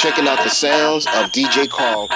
checking out the sounds of DJ Carl.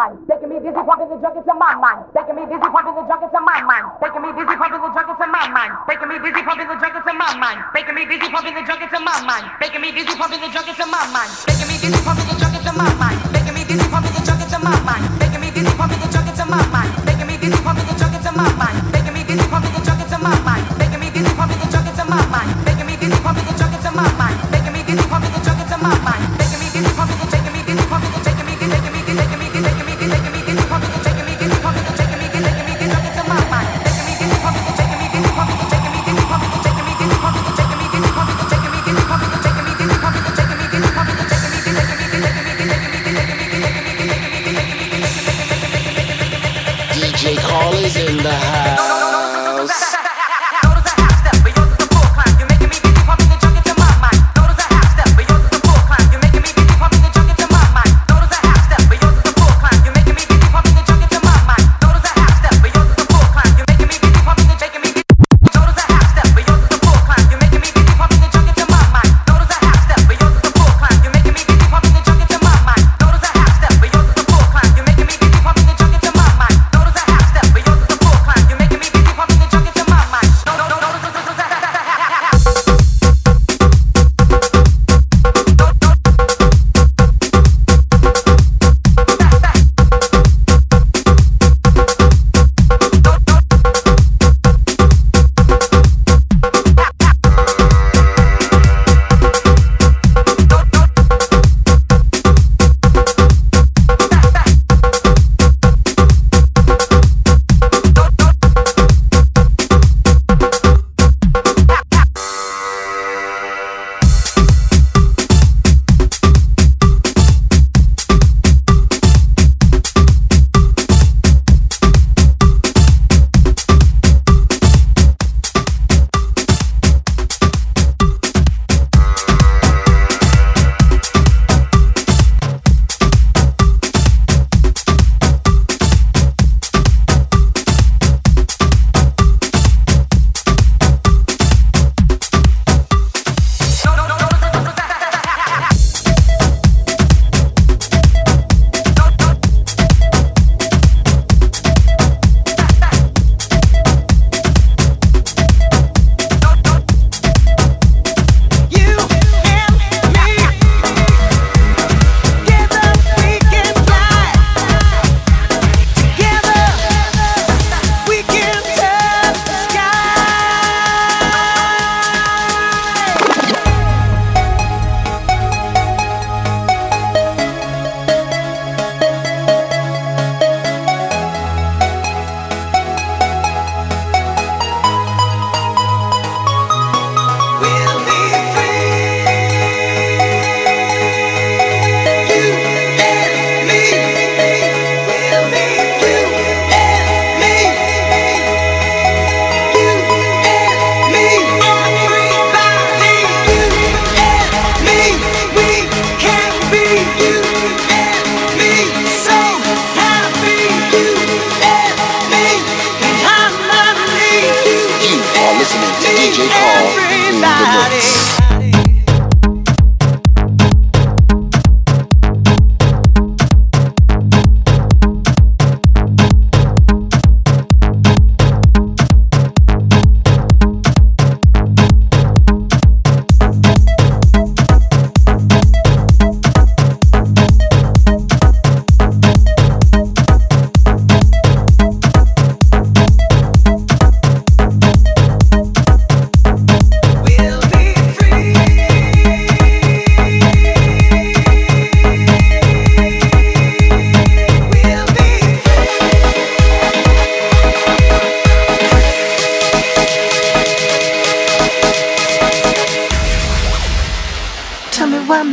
mind, taking me dizzy, pumping the junk into my mind, taking me dizzy, pumping the junk into my mind, taking me dizzy, pumping the junk into my mind, taking me dizzy, pumping the junk into my mind, taking me dizzy, pumping the junk into my mind, taking me dizzy, pumping the junk into my mind.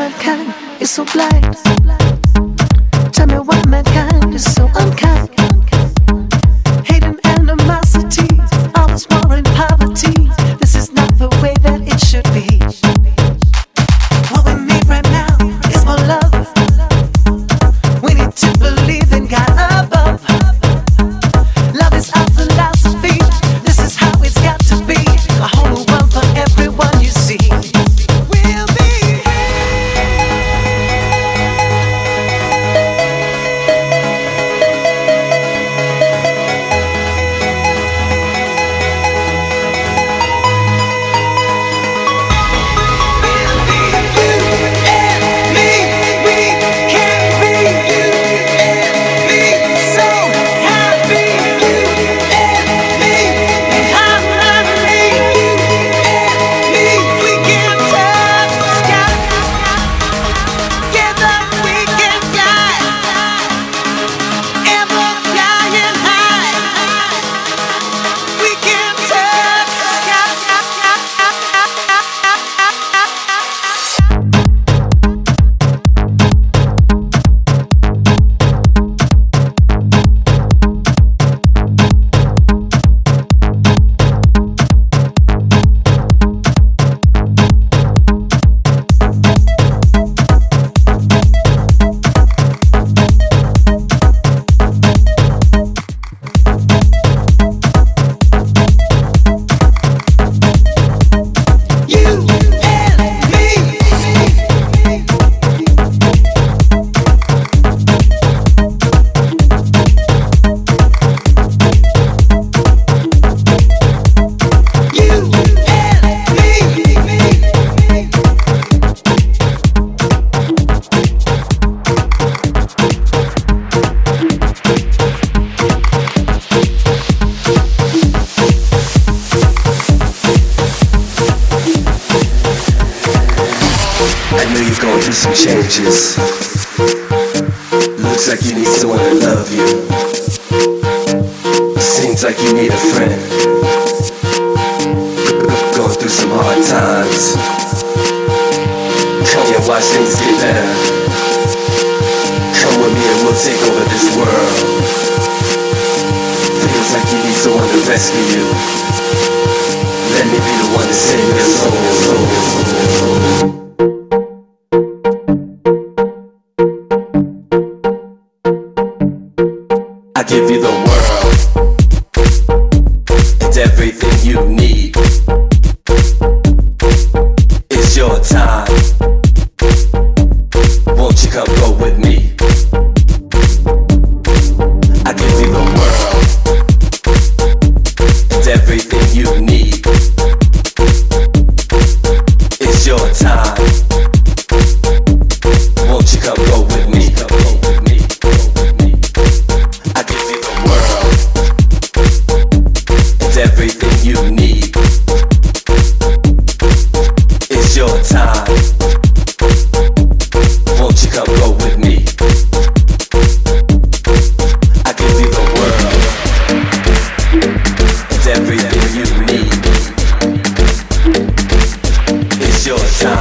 mankind is so blind. Tell me why mankind is so unkind.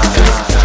time.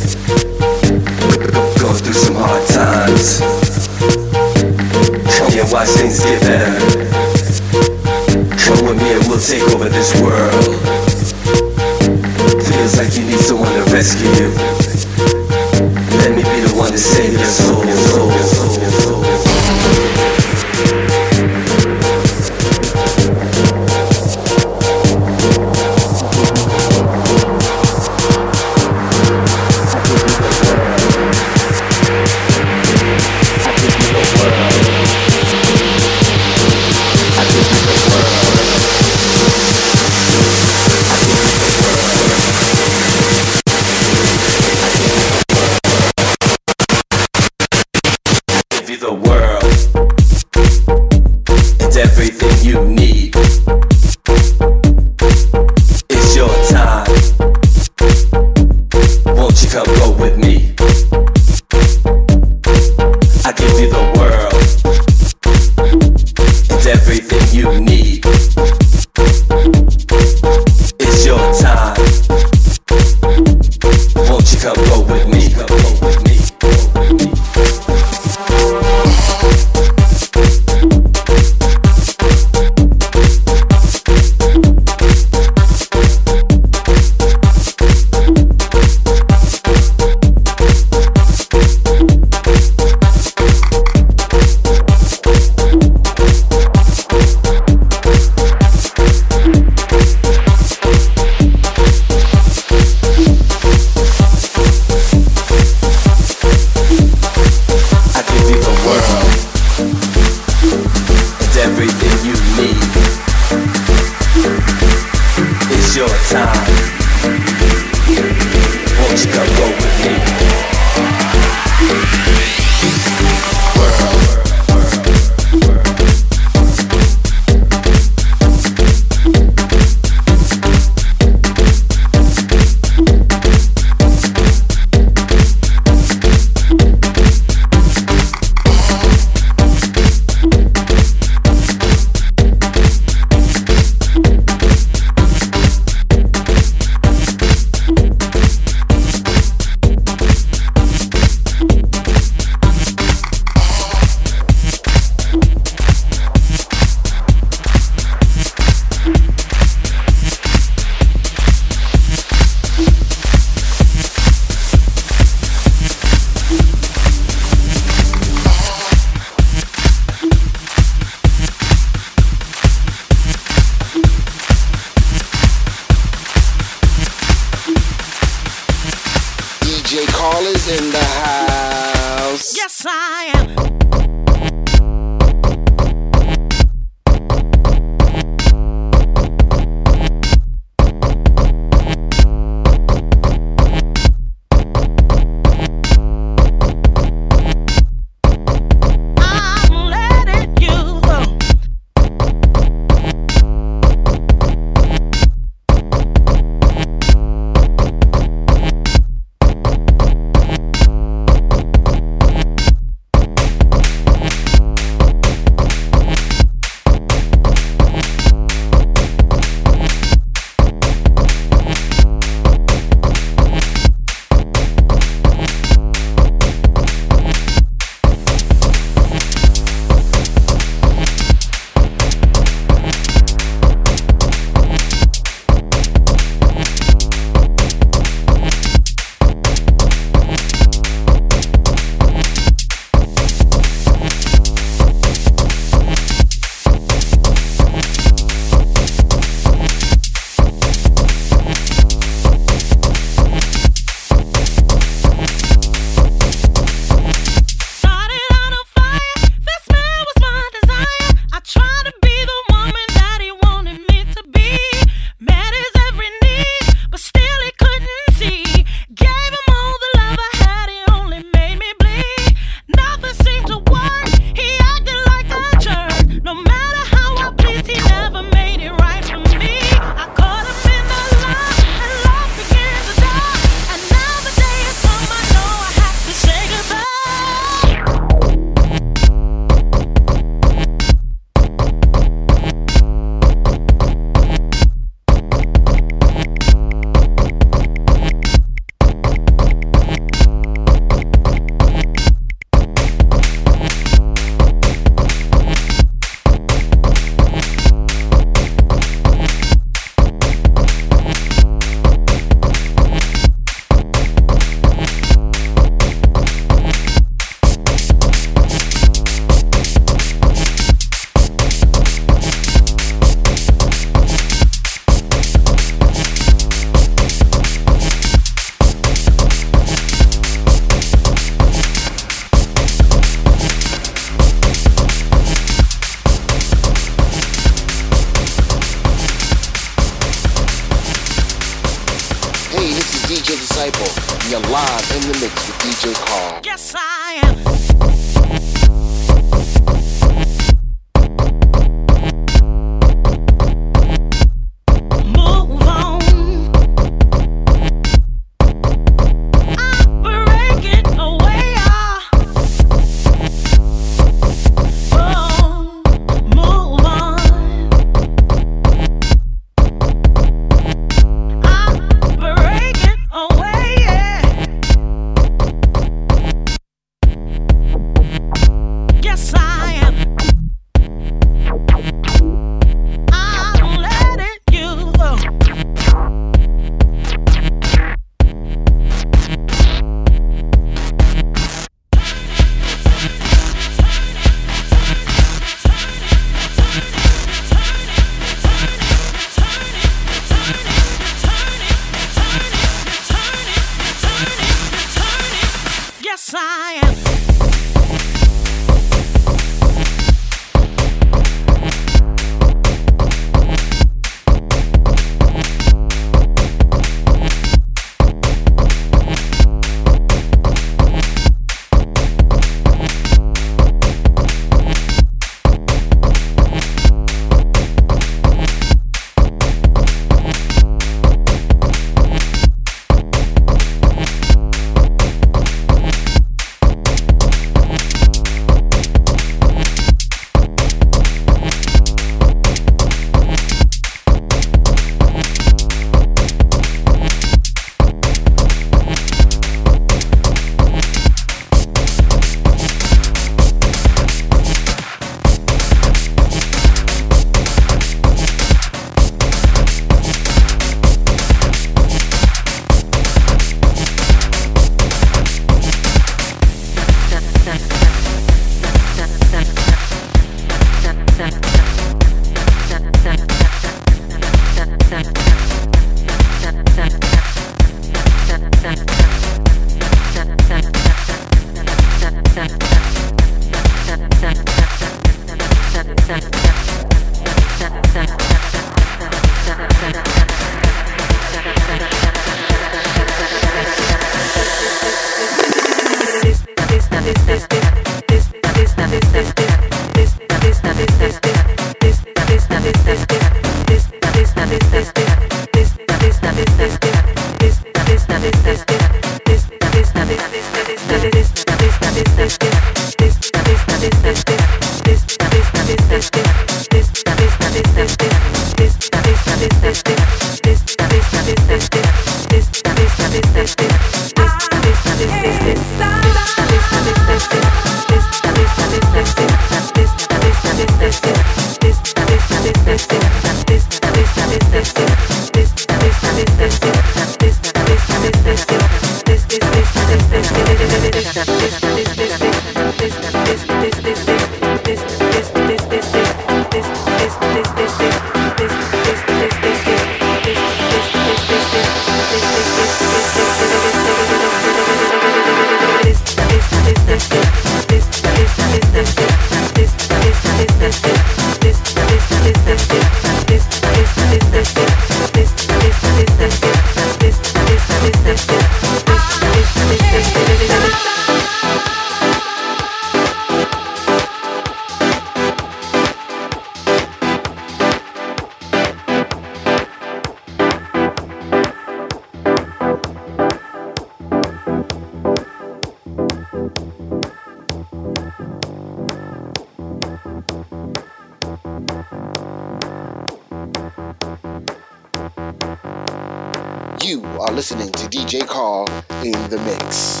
You are listening to DJ Carl in the mix.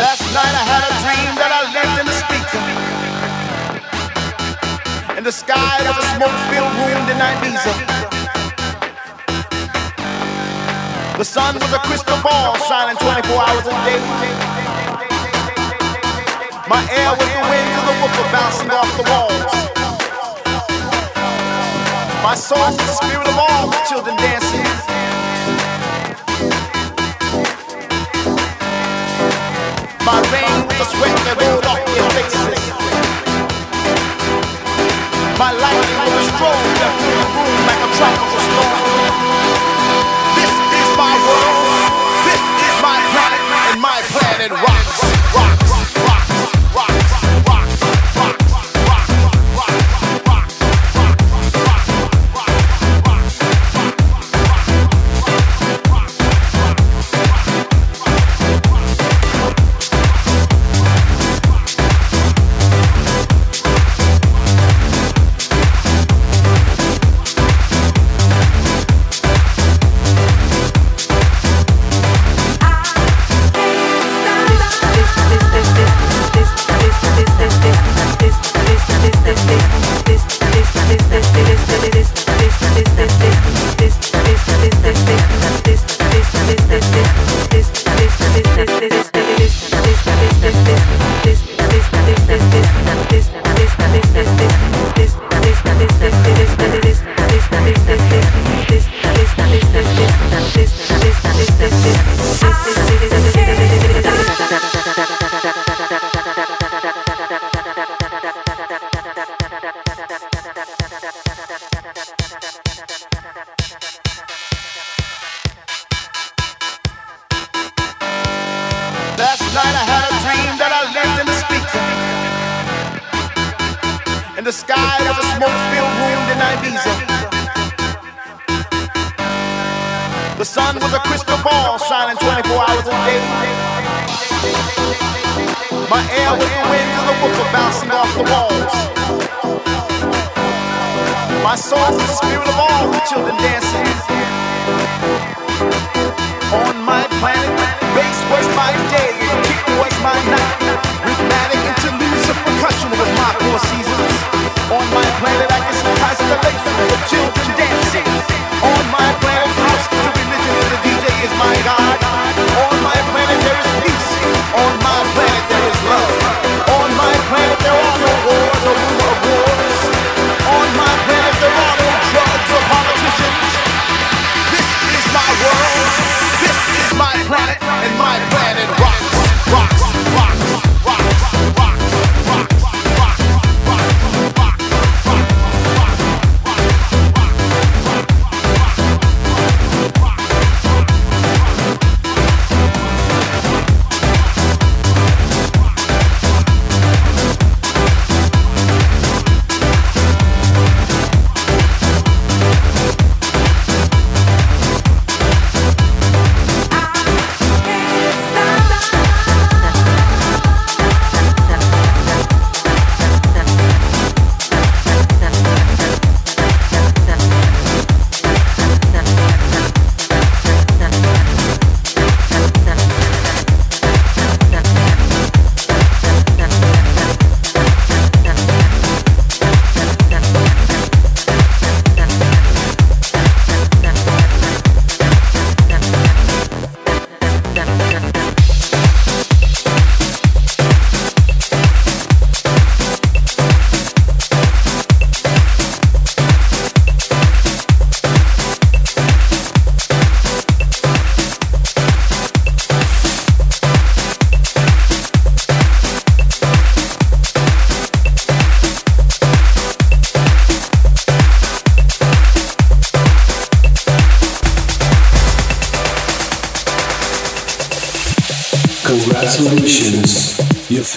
Last night I had a dream that I lived in speaker. In the sky of a smoke-filled room in Ibiza. The sun was a crystal ball shining 24 hours a day. My air was the wind of the bouncing off the walls. My soul was the spirit of all the children dancing. My rain, the sweat that will off their. My life the room like a tropical storm. This is my world, this is my planet, and my planet rocks.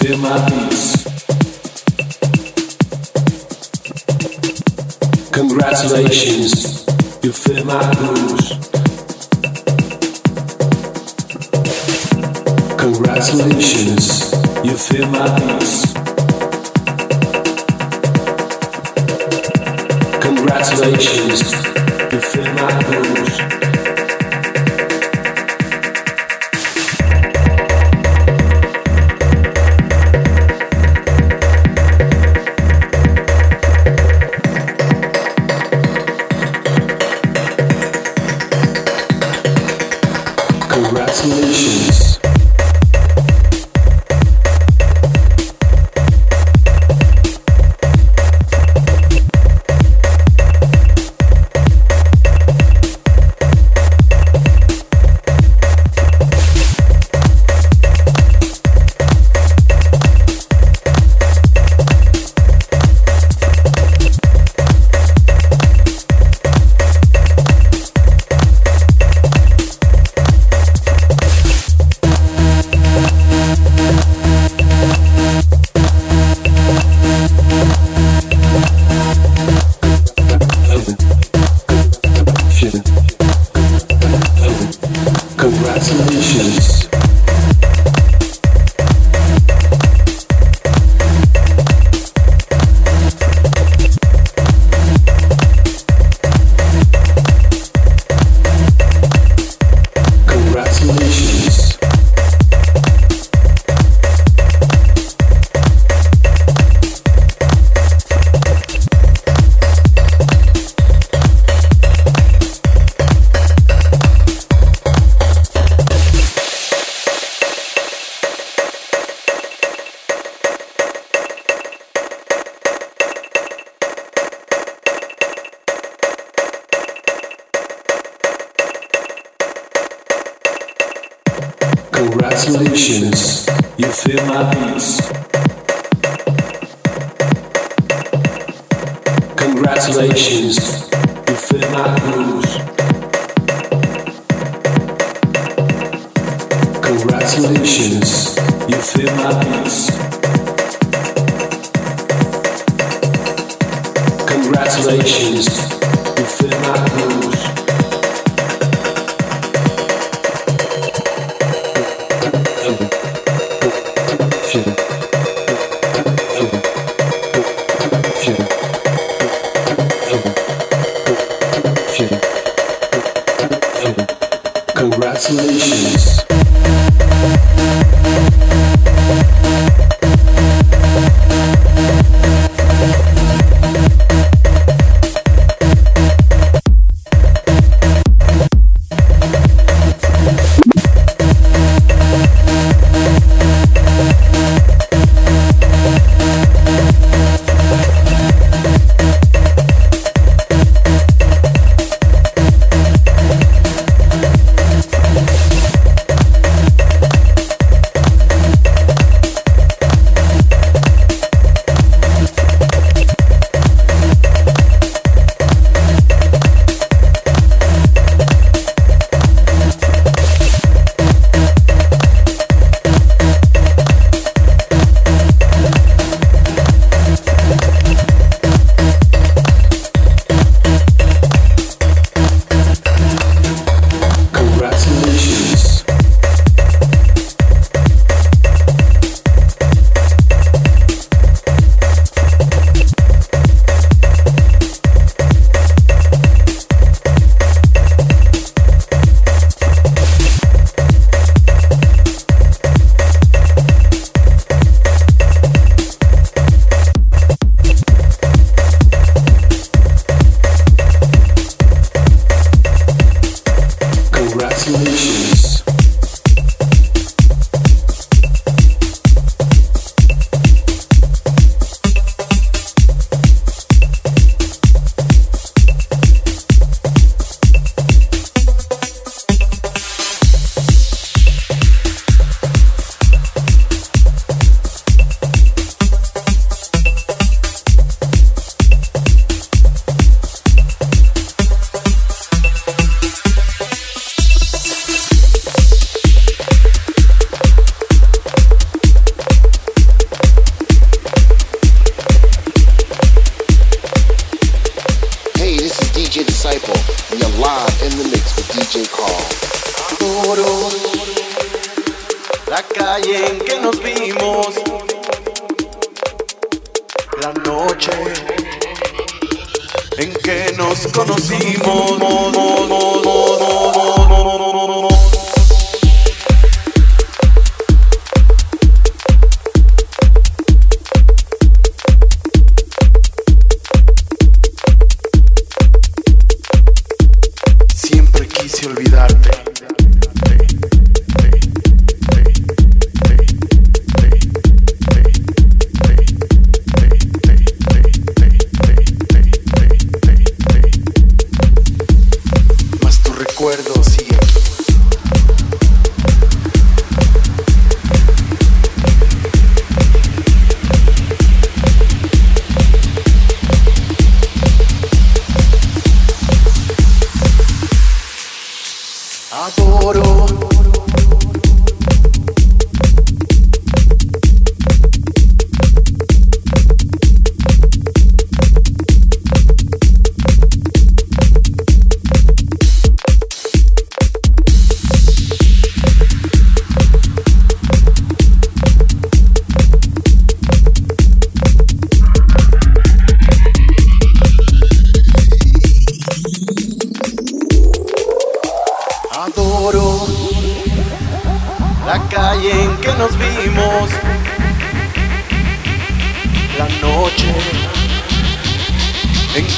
Feel my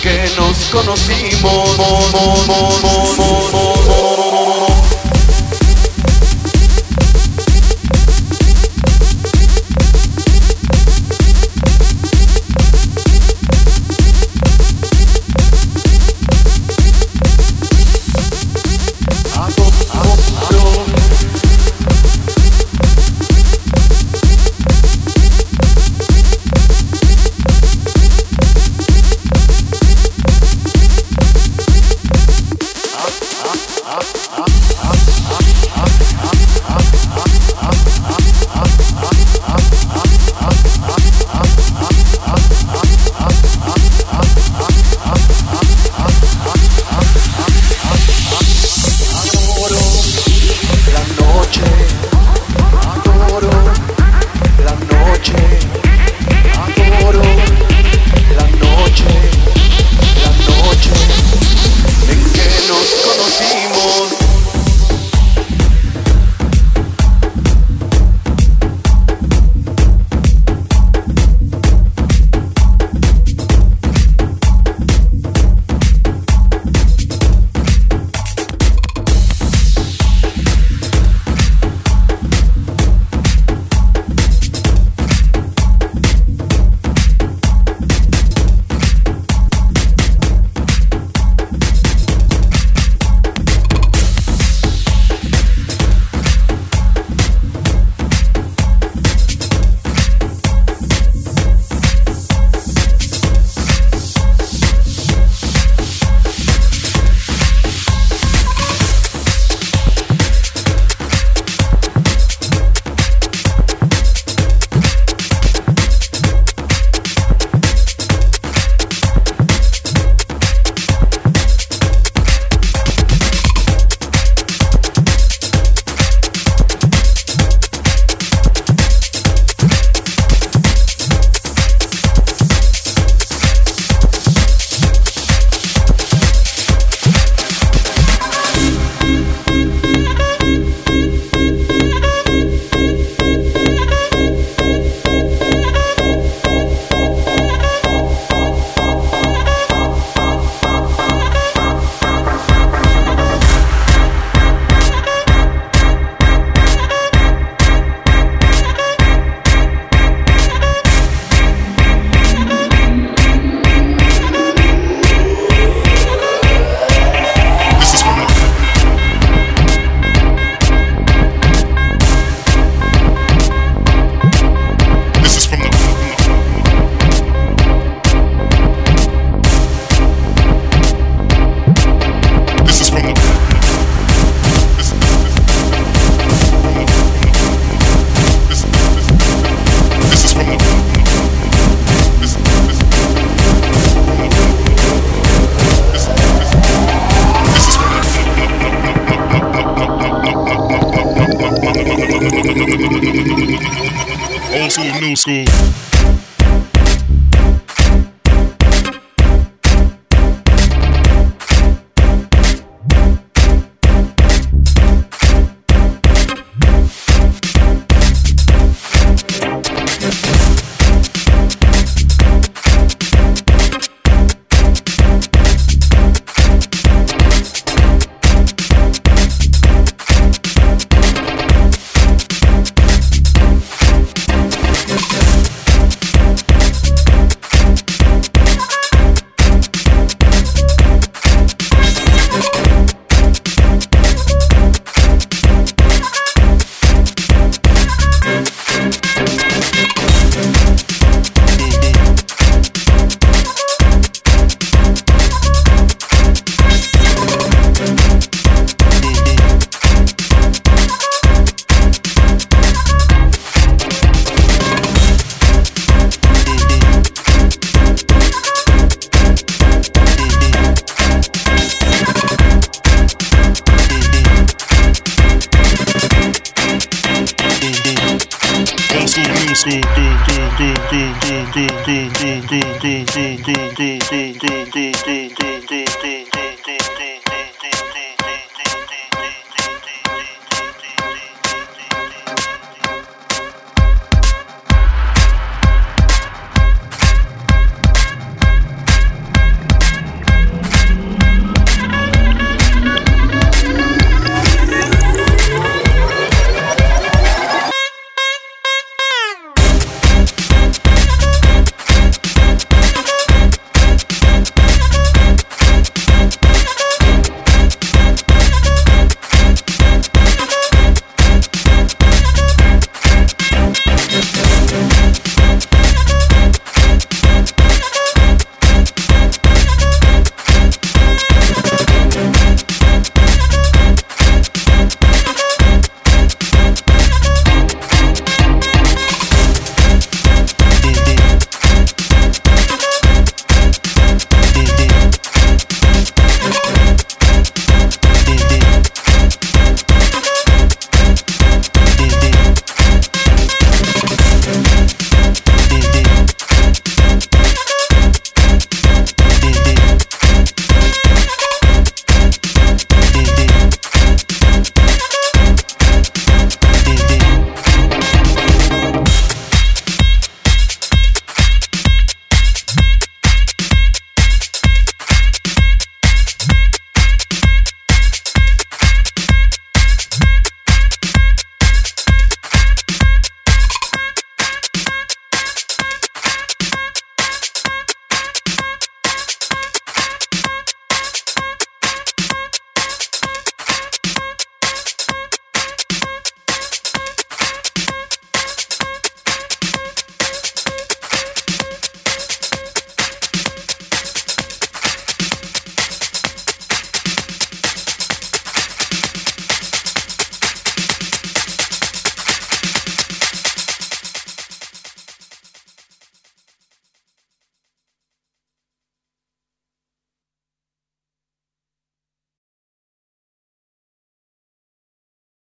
que nos conocimos. School, new school.